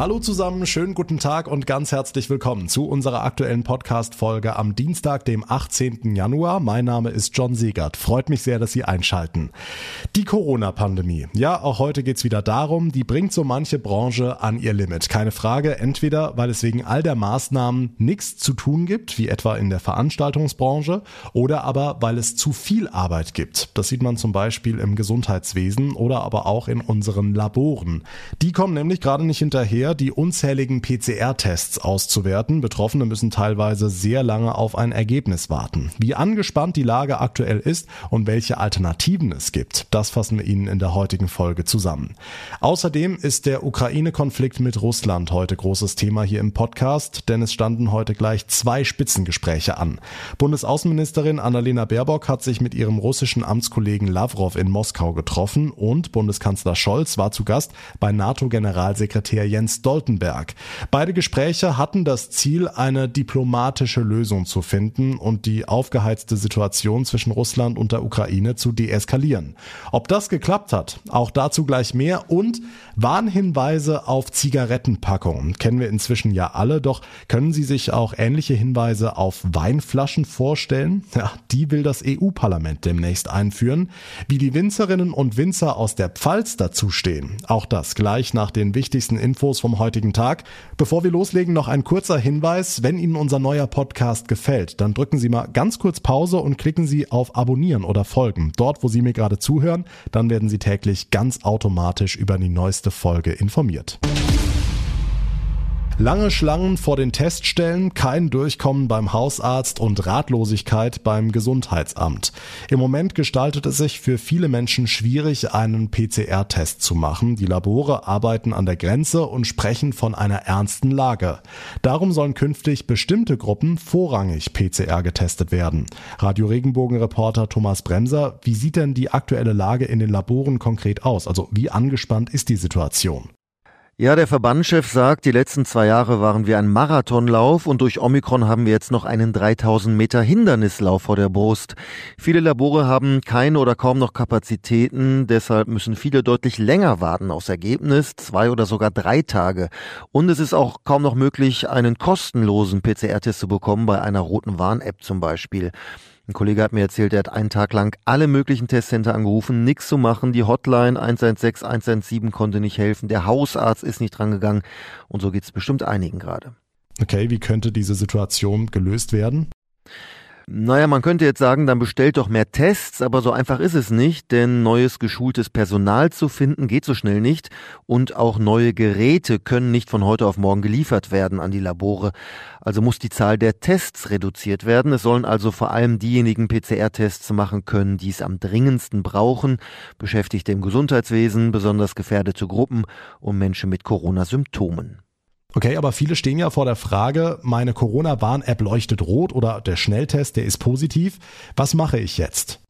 Hallo zusammen, schönen guten Tag und ganz herzlich willkommen zu unserer aktuellen Podcast-Folge am Dienstag, dem 18. Januar. Mein Name ist John Segert. Freut mich sehr, dass Sie einschalten. Die Corona-Pandemie. Ja, auch heute geht's wieder darum, die bringt so manche Branche an ihr Limit. Keine Frage, entweder weil es wegen all der Maßnahmen nichts zu tun gibt, wie etwa in der Veranstaltungsbranche, oder aber weil es zu viel Arbeit gibt. Das sieht man zum Beispiel im Gesundheitswesen oder aber auch in unseren Laboren. Die kommen nämlich gerade nicht hinterher, die unzähligen PCR-Tests auszuwerten. Betroffene müssen teilweise sehr lange auf ein Ergebnis warten. Wie angespannt die Lage aktuell ist und welche Alternativen es gibt, das fassen wir Ihnen in der heutigen Folge zusammen. Außerdem ist der Ukraine-Konflikt mit Russland heute großes Thema hier im Podcast, denn es standen heute gleich zwei Spitzengespräche an. Bundesaußenministerin Annalena Baerbock hat sich mit ihrem russischen Amtskollegen Lavrov in Moskau getroffen und Bundeskanzler Scholz war zu Gast bei NATO-Generalsekretär Jens Stoltenberg. Beide Gespräche hatten das Ziel, eine diplomatische Lösung zu finden und die aufgeheizte Situation zwischen Russland und der Ukraine zu deeskalieren. Ob das geklappt hat, auch dazu gleich mehr und Warnhinweise auf Zigarettenpackungen kennen wir inzwischen ja alle, doch können Sie sich auch ähnliche Hinweise auf Weinflaschen vorstellen? Ja, die will das EU-Parlament demnächst einführen. Wie die Winzerinnen und Winzer aus der Pfalz dazu stehen, auch das gleich nach den wichtigsten Infos vom heutigen Tag. Bevor wir loslegen, noch ein kurzer Hinweis. Wenn Ihnen unser neuer Podcast gefällt, dann drücken Sie mal ganz kurz Pause und klicken Sie auf Abonnieren oder Folgen. Dort, wo Sie mir gerade zuhören, dann werden Sie täglich ganz automatisch über die neueste Folge informiert. Lange Schlangen vor den Teststellen, kein Durchkommen beim Hausarzt und Ratlosigkeit beim Gesundheitsamt. Im Moment gestaltet es sich für viele Menschen schwierig, einen PCR-Test zu machen. Die Labore arbeiten an der Grenze und sprechen von einer ernsten Lage. Darum sollen künftig bestimmte Gruppen vorrangig PCR getestet werden. Radio Regenbogen-Reporter Thomas Bremser, wie sieht denn die aktuelle Lage in den Laboren konkret aus? Also wie angespannt ist die Situation? Ja, der Verbandschef sagt, die letzten zwei Jahre waren wir ein Marathonlauf und durch Omikron haben wir jetzt noch einen 3000 Meter Hindernislauf vor der Brust. Viele Labore haben keine oder kaum noch Kapazitäten, deshalb müssen viele deutlich länger warten aufs Ergebnis, zwei oder sogar drei Tage. Und es ist auch kaum noch möglich, einen kostenlosen PCR-Test zu bekommen, bei einer roten Warn-App zum Beispiel. Ein Kollege hat mir erzählt, er hat einen Tag lang alle möglichen Testcenter angerufen, nichts zu machen. Die Hotline 116 117 konnte nicht helfen. Der Hausarzt ist nicht drangegangen. Und so geht es bestimmt einigen gerade. Okay, wie könnte diese Situation gelöst werden? Naja, man könnte jetzt sagen, dann bestellt doch mehr Tests, aber so einfach ist es nicht, denn neues geschultes Personal zu finden geht so schnell nicht und auch neue Geräte können nicht von heute auf morgen geliefert werden an die Labore. Also muss die Zahl der Tests reduziert werden. Es sollen also vor allem diejenigen PCR-Tests machen können, die es am dringendsten brauchen, Beschäftigte im Gesundheitswesen, besonders gefährdete Gruppen und Menschen mit Corona-Symptomen. Okay, aber viele stehen ja vor der Frage, meine Corona-Warn-App leuchtet rot oder der Schnelltest, der ist positiv. Was mache ich jetzt?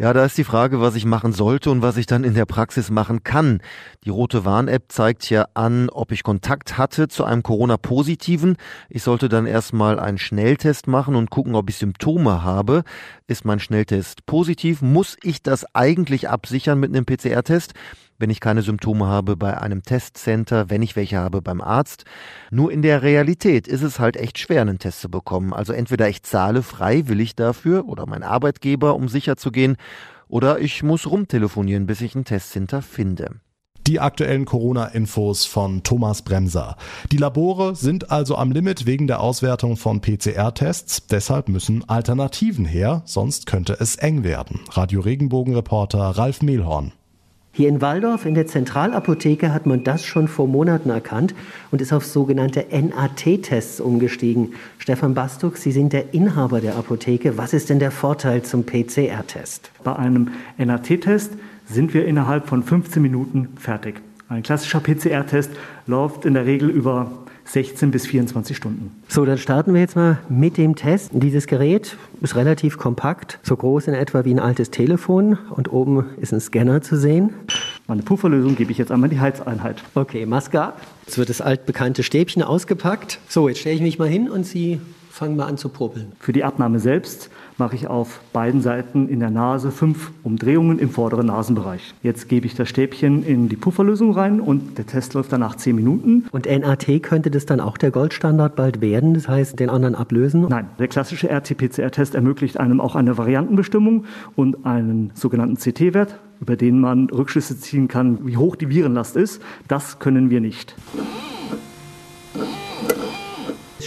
Ja, da ist die Frage, was ich machen sollte und was ich dann in der Praxis machen kann. Die rote Warn-App zeigt ja an, ob ich Kontakt hatte zu einem Corona-Positiven. Ich sollte dann erstmal einen Schnelltest machen und gucken, ob ich Symptome habe. Ist mein Schnelltest positiv? Muss ich das eigentlich absichern mit einem PCR-Test? Wenn ich keine Symptome habe bei einem Testcenter, wenn ich welche habe beim Arzt. Nur in der Realität ist es halt echt schwer, einen Test zu bekommen. Also entweder ich zahle freiwillig dafür oder mein Arbeitgeber, um sicher zu gehen, oder ich muss rumtelefonieren, bis ich ein Testcenter finde. Die aktuellen Corona-Infos von Thomas Bremser. Die Labore sind also am Limit wegen der Auswertung von PCR-Tests. Deshalb müssen Alternativen her, sonst könnte es eng werden. Radio Regenbogen-Reporter Ralf Mehlhorn. Hier in Waldorf in der Zentralapotheke hat man das schon vor Monaten erkannt und ist auf sogenannte NAT-Tests umgestiegen. Stefan Bastuk, Sie sind der Inhaber der Apotheke. Was ist denn der Vorteil zum PCR-Test? Bei einem NAT-Test sind wir innerhalb von 15 Minuten fertig. Ein klassischer PCR-Test läuft in der Regel über 16 bis 24 Stunden. So, dann starten wir jetzt mal mit dem Test. Dieses Gerät ist relativ kompakt, so groß in etwa wie ein altes Telefon und oben ist ein Scanner zu sehen. Meine Pufferlösung gebe ich jetzt einmal die Heizeinheit. Okay, Maske ab. Jetzt wird das altbekannte Stäbchen ausgepackt. So, jetzt stelle ich mich mal hin und Sie Fang mal an zu popeln. Für die Abnahme selbst mache ich auf beiden Seiten in der Nase fünf Umdrehungen im vorderen Nasenbereich. Jetzt gebe ich das Stäbchen in die Pufferlösung rein und der Test läuft danach zehn Minuten. Und NAT könnte das dann auch der Goldstandard bald werden, das heißt den anderen ablösen? Nein, der klassische RT-PCR-Test ermöglicht einem auch eine Variantenbestimmung und einen sogenannten CT-Wert, über den man Rückschlüsse ziehen kann, wie hoch die Virenlast ist. Das können wir nicht.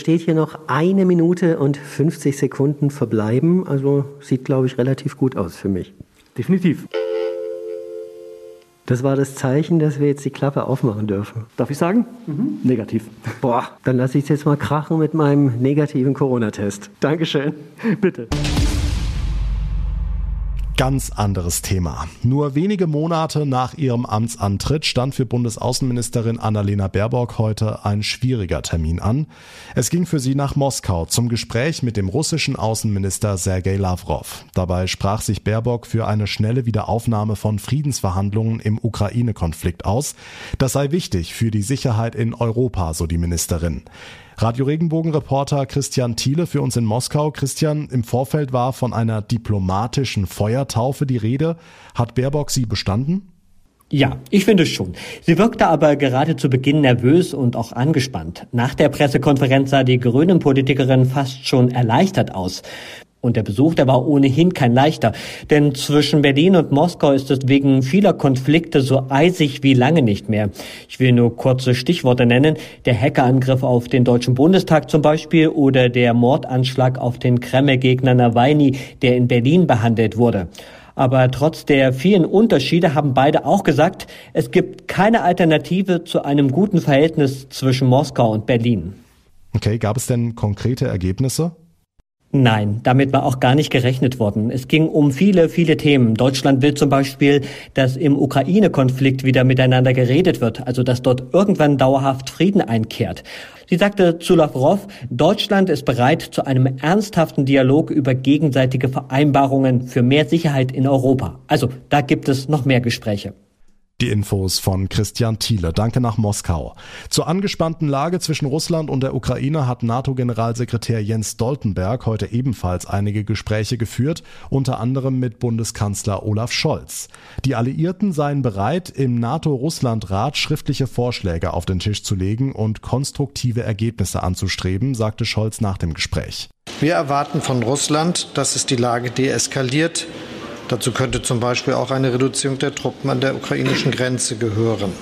Es steht hier noch eine Minute und 50 Sekunden verbleiben. Also sieht, glaube ich, relativ gut aus für mich. Definitiv. Das war das Zeichen, dass wir jetzt die Klappe aufmachen dürfen. Darf ich sagen? Negativ. Boah, dann lasse ich es jetzt mal krachen mit meinem negativen Corona-Test. Dankeschön. Bitte. Ganz anderes Thema. Nur wenige Monate nach ihrem Amtsantritt stand für Bundesaußenministerin Annalena Baerbock heute ein schwieriger Termin an. Es ging für sie nach Moskau zum Gespräch mit dem russischen Außenminister Sergei Lavrov. Dabei sprach sich Baerbock für eine schnelle Wiederaufnahme von Friedensverhandlungen im Ukraine-Konflikt aus. Das sei wichtig für die Sicherheit in Europa, so die Ministerin. Radio Regenbogen-Reporter Christian Thiele für uns in Moskau. Christian, im Vorfeld war von einer diplomatischen Feuertaufe die Rede. Hat Baerbock sie bestanden? Ja, ich finde schon. Sie wirkte aber gerade zu Beginn nervös und auch angespannt. Nach der Pressekonferenz sah die Grünen-Politikerin fast schon erleichtert aus. Und der Besuch, der war ohnehin kein leichter. Denn zwischen Berlin und Moskau ist es wegen vieler Konflikte so eisig wie lange nicht mehr. Ich will nur kurze Stichworte nennen. Der Hackerangriff auf den Deutschen Bundestag zum Beispiel oder der Mordanschlag auf den Kreml-Gegner Nawalny, der in Berlin behandelt wurde. Aber trotz der vielen Unterschiede haben beide auch gesagt, es gibt keine Alternative zu einem guten Verhältnis zwischen Moskau und Berlin. Okay, gab es denn konkrete Ergebnisse? Nein, damit war auch gar nicht gerechnet worden. Es ging um viele, viele Themen. Deutschland will zum Beispiel, dass im Ukraine-Konflikt wieder miteinander geredet wird, also dass dort irgendwann dauerhaft Frieden einkehrt. Sie sagte zu Lavrov, Deutschland ist bereit zu einem ernsthaften Dialog über gegenseitige Vereinbarungen für mehr Sicherheit in Europa. Also da gibt es noch mehr Gespräche. Die Infos von Christian Thiele. Danke nach Moskau. Zur angespannten Lage zwischen Russland und der Ukraine hat NATO-Generalsekretär Jens Stoltenberg heute ebenfalls einige Gespräche geführt, unter anderem mit Bundeskanzler Olaf Scholz. Die Alliierten seien bereit, im NATO-Russland-Rat schriftliche Vorschläge auf den Tisch zu legen und konstruktive Ergebnisse anzustreben, sagte Scholz nach dem Gespräch. Wir erwarten von Russland, dass es die Lage deeskaliert Dazu könnte zum Beispiel auch eine Reduzierung der Truppen an der ukrainischen Grenze gehören.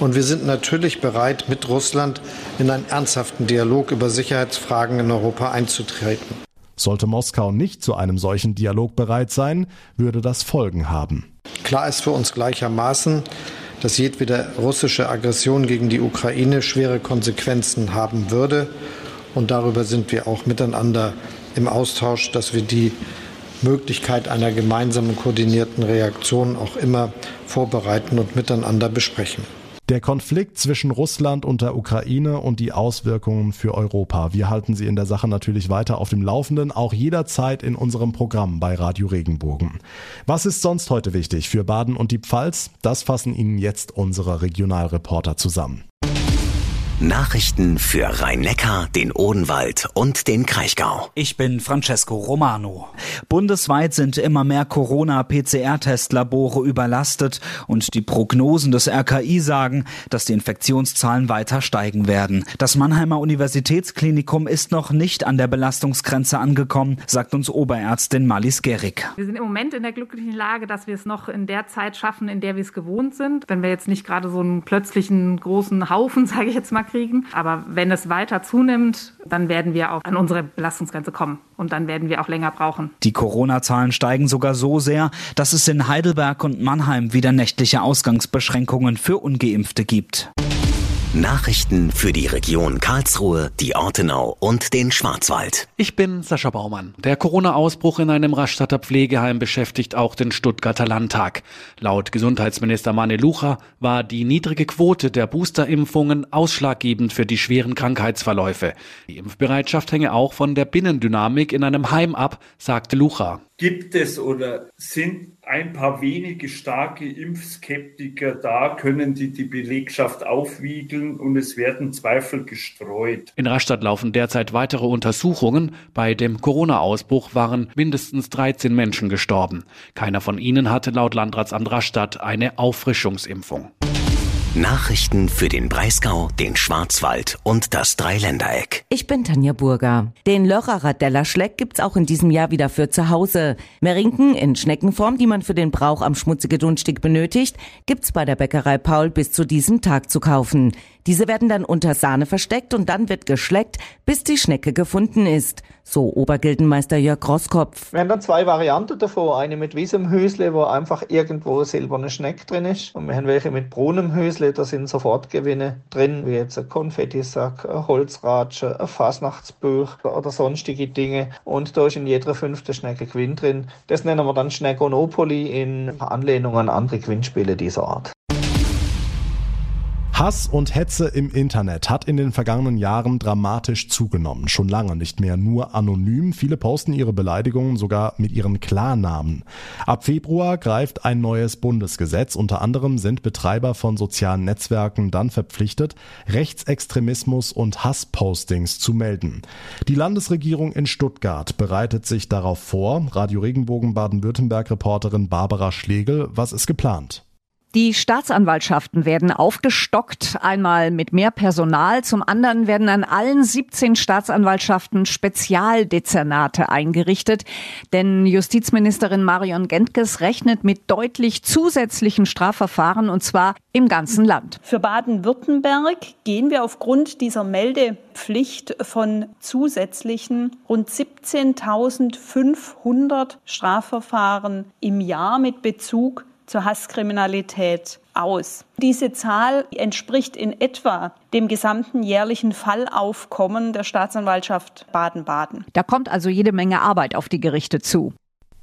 Und wir sind natürlich bereit, mit Russland in einen ernsthaften Dialog über Sicherheitsfragen in Europa einzutreten. Sollte Moskau nicht zu einem solchen Dialog bereit sein, würde das Folgen haben. Klar ist für uns gleichermaßen, dass jedwede russische Aggression gegen die Ukraine schwere Konsequenzen haben würde. Und darüber sind wir auch miteinander im Austausch, dass wir die Möglichkeit einer gemeinsamen koordinierten Reaktion auch immer vorbereiten und miteinander besprechen. Der Konflikt zwischen Russland und der Ukraine und die Auswirkungen für Europa. Wir halten Sie in der Sache natürlich weiter auf dem Laufenden, auch jederzeit in unserem Programm bei Radio Regenbogen. Was ist sonst heute wichtig für Baden und die Pfalz? Das fassen Ihnen jetzt unsere Regionalreporter zusammen. Nachrichten für Rhein-Neckar, den Odenwald und den Kraichgau. Ich bin Francesco Romano. Bundesweit sind immer mehr Corona-PCR-Testlabore überlastet und die Prognosen des RKI sagen, dass die Infektionszahlen weiter steigen werden. Das Mannheimer Universitätsklinikum ist noch nicht an der Belastungsgrenze angekommen, sagt uns Oberärztin Malis Gerig. Wir sind im Moment in der glücklichen Lage, dass wir es noch in der Zeit schaffen, in der wir es gewohnt sind. Wenn wir jetzt nicht gerade so einen plötzlichen großen Haufen, sage ich jetzt mal, kriegen. Aber wenn es weiter zunimmt, dann werden wir auch an unsere Belastungsgrenze kommen. Und dann werden wir auch länger brauchen. Die Corona-Zahlen steigen sogar so sehr, dass es in Heidelberg und Mannheim wieder nächtliche Ausgangsbeschränkungen für Ungeimpfte gibt. Nachrichten für die Region Karlsruhe, die Ortenau und den Schwarzwald. Ich bin Sascha Baumann. Der Corona-Ausbruch in einem Rastatter Pflegeheim beschäftigt auch den Stuttgarter Landtag. Laut Gesundheitsminister Mane Lucha war die niedrige Quote der Boosterimpfungen ausschlaggebend für die schweren Krankheitsverläufe. Die Impfbereitschaft hänge auch von der Binnendynamik in einem Heim ab, sagte Lucha. Gibt es oder sind ein paar wenige starke Impfskeptiker da, können die die Belegschaft aufwiegeln und es werden Zweifel gestreut. In Rastatt laufen derzeit weitere Untersuchungen. Bei dem Corona-Ausbruch waren mindestens 13 Menschen gestorben. Keiner von ihnen hatte laut Landratsamt Rastatt eine Auffrischungsimpfung. Nachrichten für den Breisgau, den Schwarzwald und das Dreiländereck. Ich bin Tanja Burger. Den Lörrerer Dellerschleck gibt's auch in diesem Jahr wieder für zu Hause. Merinken in Schneckenform, die man für den Brauch am schmutzige Dunstig benötigt, gibt's bei der Bäckerei Paul bis zu diesem Tag zu kaufen. Diese werden dann unter Sahne versteckt und dann wird geschleckt, bis die Schnecke gefunden ist. So Obergildenmeister Jörg Grosskopf. Wir haben dann zwei Varianten davon. Eine mit wiesem Hösle, wo einfach irgendwo silberne Schnecke drin ist. Und wir haben welche mit braunem Hösle, da sind Sofortgewinne drin, wie jetzt ein Konfettisack, ein Holzratsche, ein Fasnachtsbuch oder sonstige Dinge. Und da ist in jeder fünften Schnecke Gewinn drin. Das nennen wir dann Schneckonopoly in Anlehnung an andere Gewinnspiele dieser Art. Hass und Hetze im Internet hat in den vergangenen Jahren dramatisch zugenommen. Schon lange nicht mehr nur anonym. Viele posten ihre Beleidigungen sogar mit ihren Klarnamen. Ab Februar greift ein neues Bundesgesetz. Unter anderem sind Betreiber von sozialen Netzwerken dann verpflichtet, Rechtsextremismus und Hasspostings zu melden. Die Landesregierung in Stuttgart bereitet sich darauf vor. Radio Regenbogen Baden-Württemberg Reporterin Barbara Schlegel, was ist geplant? Die Staatsanwaltschaften werden aufgestockt, einmal mit mehr Personal, zum anderen werden an allen 17 Staatsanwaltschaften Spezialdezernate eingerichtet, denn Justizministerin Marion Gentges rechnet mit deutlich zusätzlichen Strafverfahren und zwar im ganzen Land. Für Baden-Württemberg gehen wir aufgrund dieser Meldepflicht von zusätzlichen rund 17.500 Strafverfahren im Jahr mit Bezug zur Hasskriminalität aus. Diese Zahl entspricht in etwa dem gesamten jährlichen Fallaufkommen der Staatsanwaltschaft Baden-Baden. Da kommt also jede Menge Arbeit auf die Gerichte zu.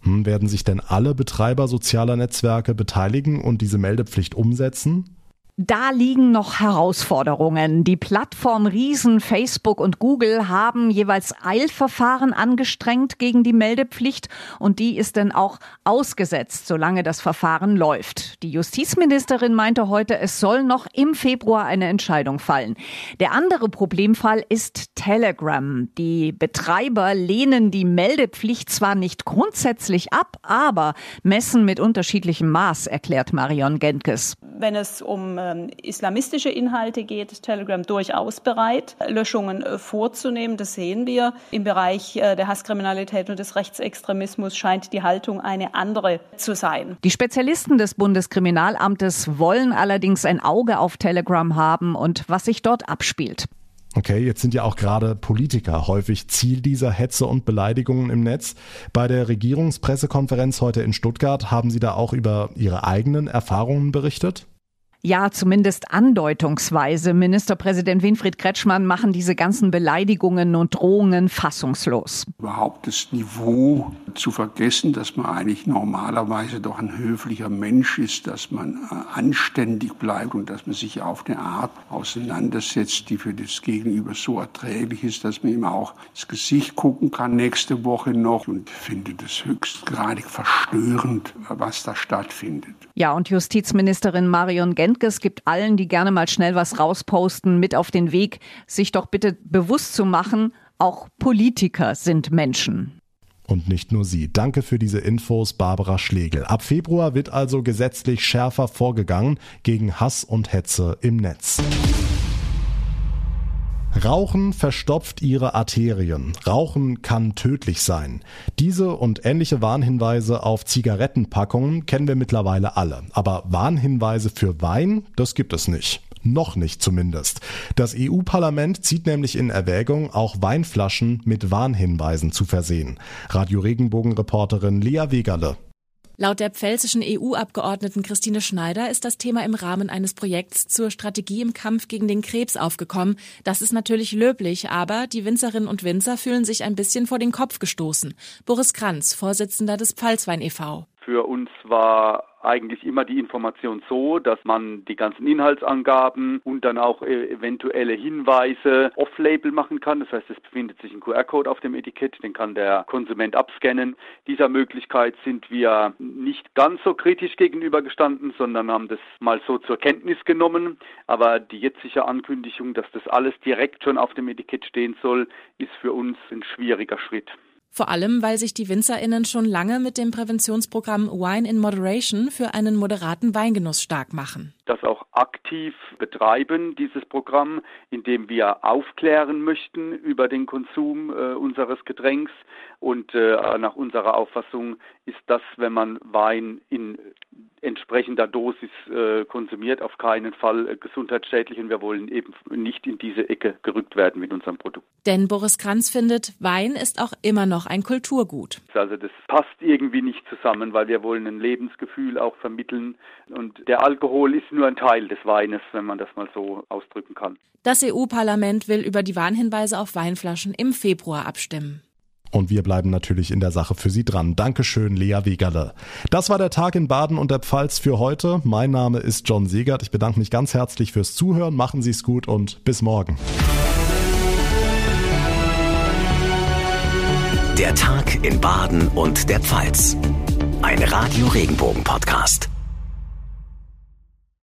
Hm, werden sich denn alle Betreiber sozialer Netzwerke beteiligen und diese Meldepflicht umsetzen? Da liegen noch Herausforderungen. Die Plattform-Riesen Facebook und Google haben jeweils Eilverfahren angestrengt gegen die Meldepflicht und die ist dann auch ausgesetzt, solange das Verfahren läuft. Die Justizministerin meinte heute, es soll noch im Februar eine Entscheidung fallen. Der andere Problemfall ist Telegram. Die Betreiber lehnen die Meldepflicht zwar nicht grundsätzlich ab, aber messen mit unterschiedlichem Maß, erklärt Marion Gentges. Wenn es um ähm, islamistische Inhalte geht, ist Telegram durchaus bereit, Löschungen äh, vorzunehmen. Das sehen wir. Im Bereich äh, der Hasskriminalität und des Rechtsextremismus scheint die Haltung eine andere zu sein. Die Spezialisten des Bundeskriminalamtes wollen allerdings ein Auge auf Telegram haben und was sich dort abspielt. Okay, jetzt sind ja auch gerade Politiker häufig Ziel dieser Hetze und Beleidigungen im Netz. Bei der Regierungspressekonferenz heute in Stuttgart haben Sie da auch über Ihre eigenen Erfahrungen berichtet? Ja, zumindest andeutungsweise. Ministerpräsident Winfried Kretschmann machen diese ganzen Beleidigungen und Drohungen fassungslos. Überhaupt das Niveau zu vergessen, dass man eigentlich normalerweise doch ein höflicher Mensch ist, dass man äh, anständig bleibt und dass man sich auf eine Art auseinandersetzt, die für das Gegenüber so erträglich ist, dass man ihm auch ins Gesicht gucken kann nächste Woche noch und finde das höchstgradig verstörend, was da stattfindet. Ja, und Justizministerin Marion Gent Handkes gibt allen, die gerne mal schnell was rausposten, mit auf den Weg, sich doch bitte bewusst zu machen, auch Politiker sind Menschen. Und nicht nur sie. Danke für diese Infos, Barbara Schlegel. Ab Februar wird also gesetzlich schärfer vorgegangen gegen Hass und Hetze im Netz. Rauchen verstopft ihre Arterien. Rauchen kann tödlich sein. Diese und ähnliche Warnhinweise auf Zigarettenpackungen kennen wir mittlerweile alle. Aber Warnhinweise für Wein, das gibt es nicht. Noch nicht zumindest. Das EU-Parlament zieht nämlich in Erwägung, auch Weinflaschen mit Warnhinweisen zu versehen. Radio Regenbogen-Reporterin Lea Wegerle. Laut der pfälzischen EU-Abgeordneten Christine Schneider ist das Thema im Rahmen eines Projekts zur Strategie im Kampf gegen den Krebs aufgekommen. Das ist natürlich löblich, aber die Winzerinnen und Winzer fühlen sich ein bisschen vor den Kopf gestoßen. Boris Kranz, Vorsitzender des Pfalzwein e.V. Für uns war eigentlich immer die Information so, dass man die ganzen Inhaltsangaben und dann auch äh, eventuelle Hinweise off-label machen kann. Das heißt, es befindet sich ein QR-Code auf dem Etikett, den kann der Konsument abscannen. Dieser Möglichkeit sind wir nicht ganz so kritisch gegenübergestanden, sondern haben das mal so zur Kenntnis genommen. Aber die jetzige Ankündigung, dass das alles direkt schon auf dem Etikett stehen soll, ist für uns ein schwieriger Schritt. Vor allem, weil sich die WinzerInnen schon lange mit dem Präventionsprogramm Wine in Moderation für einen moderaten Weingenuss stark machen. Das auch aktiv betreiben, dieses Programm, indem wir aufklären möchten über den Konsum äh, unseres Getränks. Und äh, nach unserer Auffassung ist das, wenn man Wein in entsprechender Dosis äh, konsumiert, auf keinen Fall äh, gesundheitsschädlich und wir wollen eben nicht in diese Ecke gerückt werden mit unserem Produkt. Denn Boris Kranz findet, Wein ist auch immer noch ein Kulturgut. Also das passt irgendwie nicht zusammen, weil wir wollen ein Lebensgefühl auch vermitteln und der Alkohol ist nur ein Teil des Weines, wenn man das mal so ausdrücken kann. Das EU-Parlament will über die Warnhinweise auf Weinflaschen im Februar abstimmen. Und wir bleiben natürlich in der Sache für Sie dran. Dankeschön, Lea Wegerle. Das war der Tag in Baden und der Pfalz für heute. Mein Name ist John Segert. Ich bedanke mich ganz herzlich fürs Zuhören. Machen Sie es gut und bis morgen. Der Tag in Baden und der Pfalz. Ein Radio Regenbogen Podcast.